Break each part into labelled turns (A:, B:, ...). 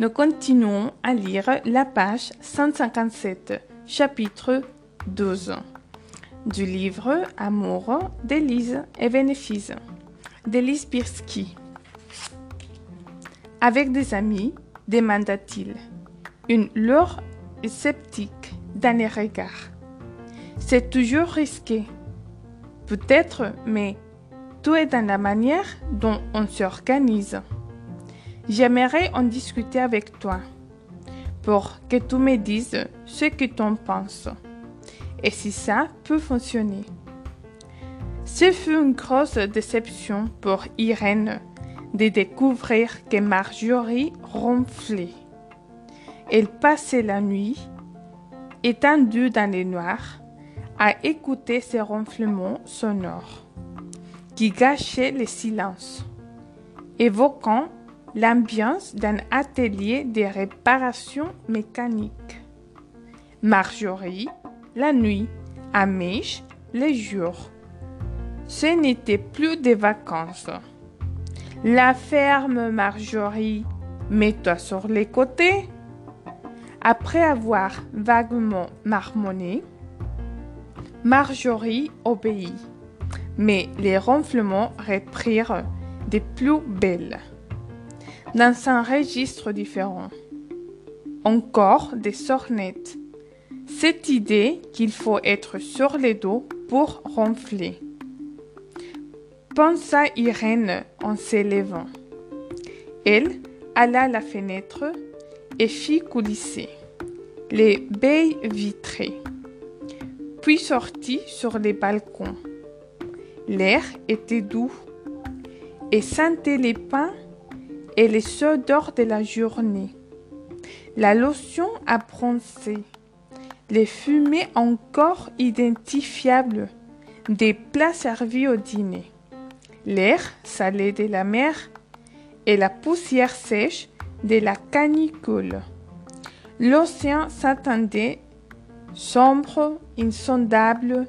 A: nous continuons à lire la page 157, chapitre 12 du livre Amour d'Élise et bénéfices d'Élise Birsky. Avec des amis, demanda-t-il, une lourde sceptique dans les regards. C'est toujours risqué. Peut-être, mais tout est dans la manière dont on s'organise. J'aimerais en discuter avec toi pour que tu me dises ce que tu en penses et si ça peut fonctionner. Ce fut une grosse déception pour Irène de découvrir que Marjorie ronflait. Elle passait la nuit, étendue dans les noirs, à écouter ces ronflements sonores qui gâchaient le silence, évoquant l'ambiance d'un atelier de réparation mécanique. Marjorie, la nuit, Amish, les jours. Ce n'était plus des vacances. La ferme, Marjorie, mets-toi sur les côtés. Après avoir vaguement marmonné, Marjorie obéit, mais les ronflements reprirent des plus belles dans un registre différent. Encore des sornettes. Cette idée qu'il faut être sur les dos pour ronfler. Pensa Irène en s'élevant. Elle alla à la fenêtre et fit coulisser les baies vitrées, puis sortit sur les balcons. L'air était doux et sentait les pins et les odeurs de la journée. La lotion a bronzé, les fumées encore identifiables des plats servis au dîner, l'air salé de la mer et la poussière sèche de la canicule. L'océan s'attendait sombre, insondable,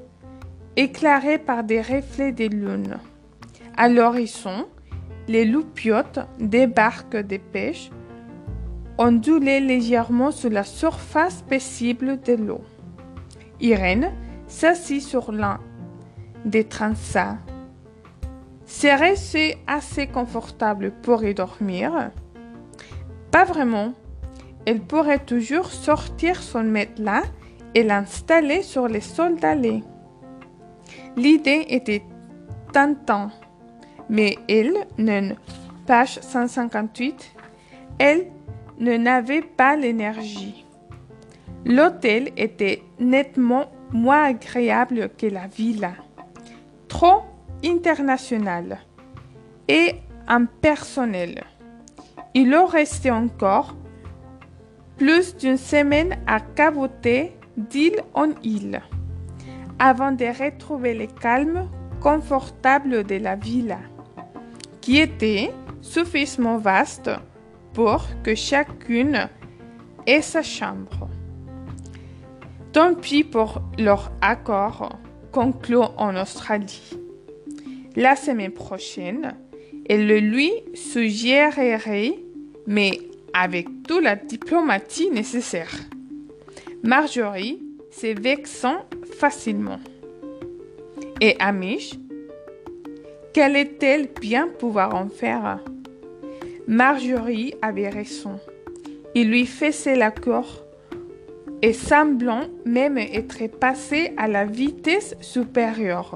A: éclairé par des reflets de lune. À l'horizon, les loupiotes des barques de pêche ondulaient légèrement sur la surface paisible de l'eau. Irène s'assit sur l'un des transats. Serait-ce assez confortable pour y dormir Pas vraiment. Elle pourrait toujours sortir son matelas et l'installer sur le sol d'allée. L'idée était tentante mais elle, page 158, elle ne n'avait pas l'énergie. L'hôtel était nettement moins agréable que la villa, trop international et impersonnel. Il leur restait encore plus d'une semaine à caboter d'île en île avant de retrouver le calme confortable de la villa qui était suffisamment vaste pour que chacune ait sa chambre. Tant pis pour leur accord conclu en Australie. La semaine prochaine, elle le lui suggérerait, mais avec toute la diplomatie nécessaire. Marjorie s'est vexant facilement. Et Amish Qu'allait-elle bien pouvoir en faire? Marjorie avait raison. Il lui faisait la cour et semblant même être passé à la vitesse supérieure.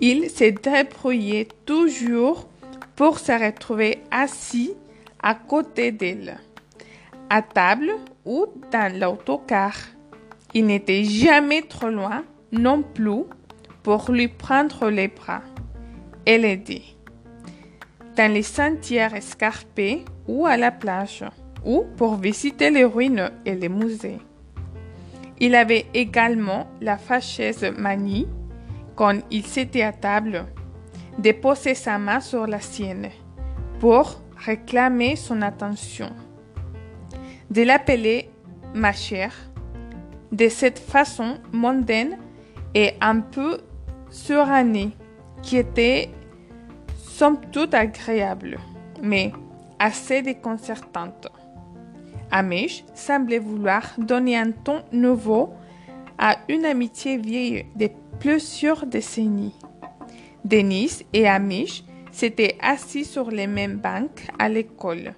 A: Il s'est débrouillé toujours pour se retrouver assis à côté d'elle, à table ou dans l'autocar. Il n'était jamais trop loin non plus pour lui prendre les bras et l'aider. dans les sentiers escarpés ou à la plage, ou pour visiter les ruines et les musées. Il avait également la fâcheuse manie, quand il s'était à table, de poser sa main sur la sienne pour réclamer son attention, de l'appeler ma chère, de cette façon mondaine et un peu surannée, qui était somme toute agréable, mais assez déconcertante. Amish semblait vouloir donner un ton nouveau à une amitié vieille de plusieurs décennies. Denis et Amish s'étaient assis sur les mêmes bancs à l'école,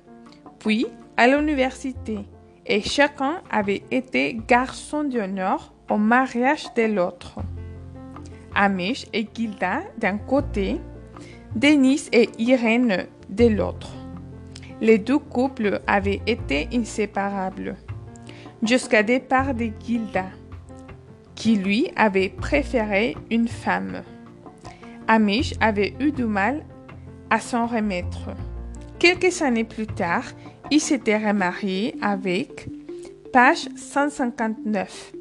A: puis à l'université, et chacun avait été garçon d'honneur au mariage de l'autre. Amish et Gilda d'un côté, Denis et Irène de l'autre. Les deux couples avaient été inséparables, jusqu'à départ de Gilda, qui lui avait préféré une femme. Amish avait eu du mal à s'en remettre. Quelques années plus tard, il s'était remarié avec, page 159,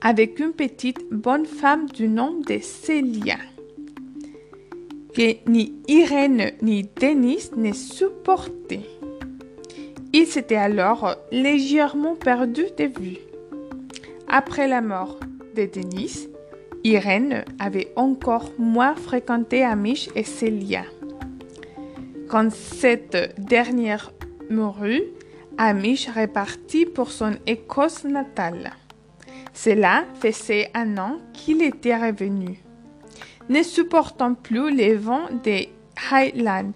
A: avec une petite bonne femme du nom de Célia, que ni Irène ni Denis ne supportaient. Il s'était alors légèrement perdu de vue. Après la mort de Denis, Irène avait encore moins fréquenté Amish et Célia. Quand cette dernière mourut, Amish repartit pour son Écosse natale. Cela faisait un an qu'il était revenu. Ne supportant plus les vents des Highlands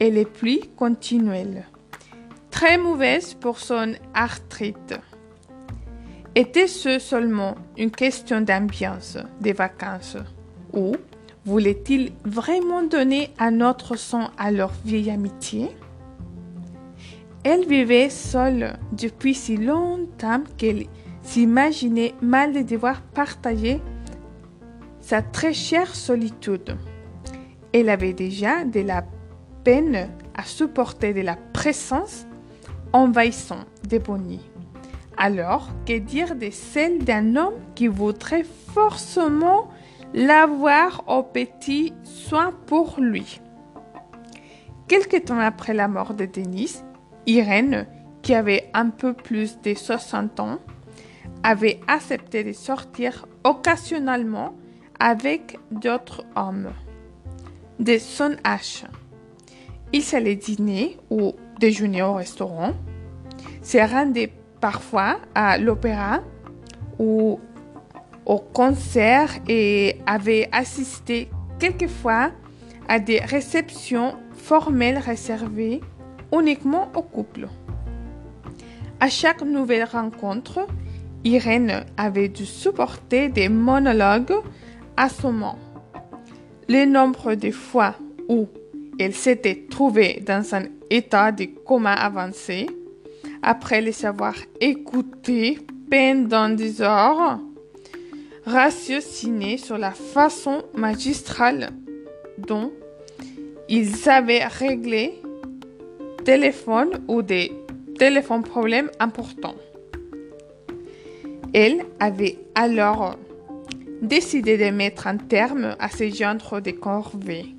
A: et les pluies continuelles. Très mauvaise pour son arthrite. Était-ce seulement une question d'ambiance, des vacances? Ou voulait-il vraiment donner un autre son à leur vieille amitié? Elle vivait seule depuis si longtemps qu'elle s'imaginait mal de devoir partager sa très chère solitude. Elle avait déjà de la peine à supporter de la présence envahissante de Bonnie. Alors, que dire de celle d'un homme qui voudrait forcément l'avoir au petit soin pour lui? Quelque temps après la mort de Denis, Irène, qui avait un peu plus de 60 ans, avait accepté de sortir occasionnellement avec d'autres hommes de son âge. Ils allaient dîner ou déjeuner au restaurant, se rendaient parfois à l'opéra ou au concert et avait assisté quelquefois à des réceptions formelles réservées uniquement aux couples. À chaque nouvelle rencontre, Irène avait dû supporter des monologues assommants. Le nombre de fois où elle s'était trouvée dans un état de coma avancé après les avoir écoutés pendant des heures, ratiociné sur la façon magistrale dont ils avaient réglé téléphone ou des téléphones problèmes importants. Elle avait alors décidé de mettre un terme à ces genres de corvées,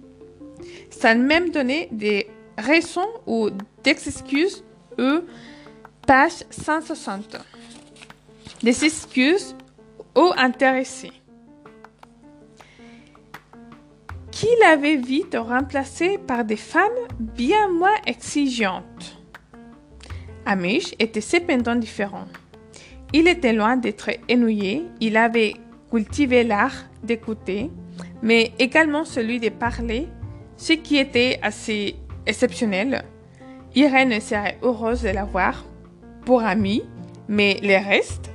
A: sans même donner des raisons ou d'excuses ou Page 160. Des excuses ou intéressés. Qui l'avait vite remplacé par des femmes bien moins exigeantes. Amish était cependant différent. Il était loin d'être ennuyé, il avait cultivé l'art d'écouter, mais également celui de parler, ce qui était assez exceptionnel. Irène serait heureuse de l'avoir pour amis, mais les restes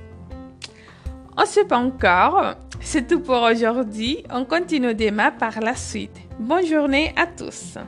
A: On ne sait pas encore. C'est tout pour aujourd'hui. On continue demain par la suite. Bonne journée à tous.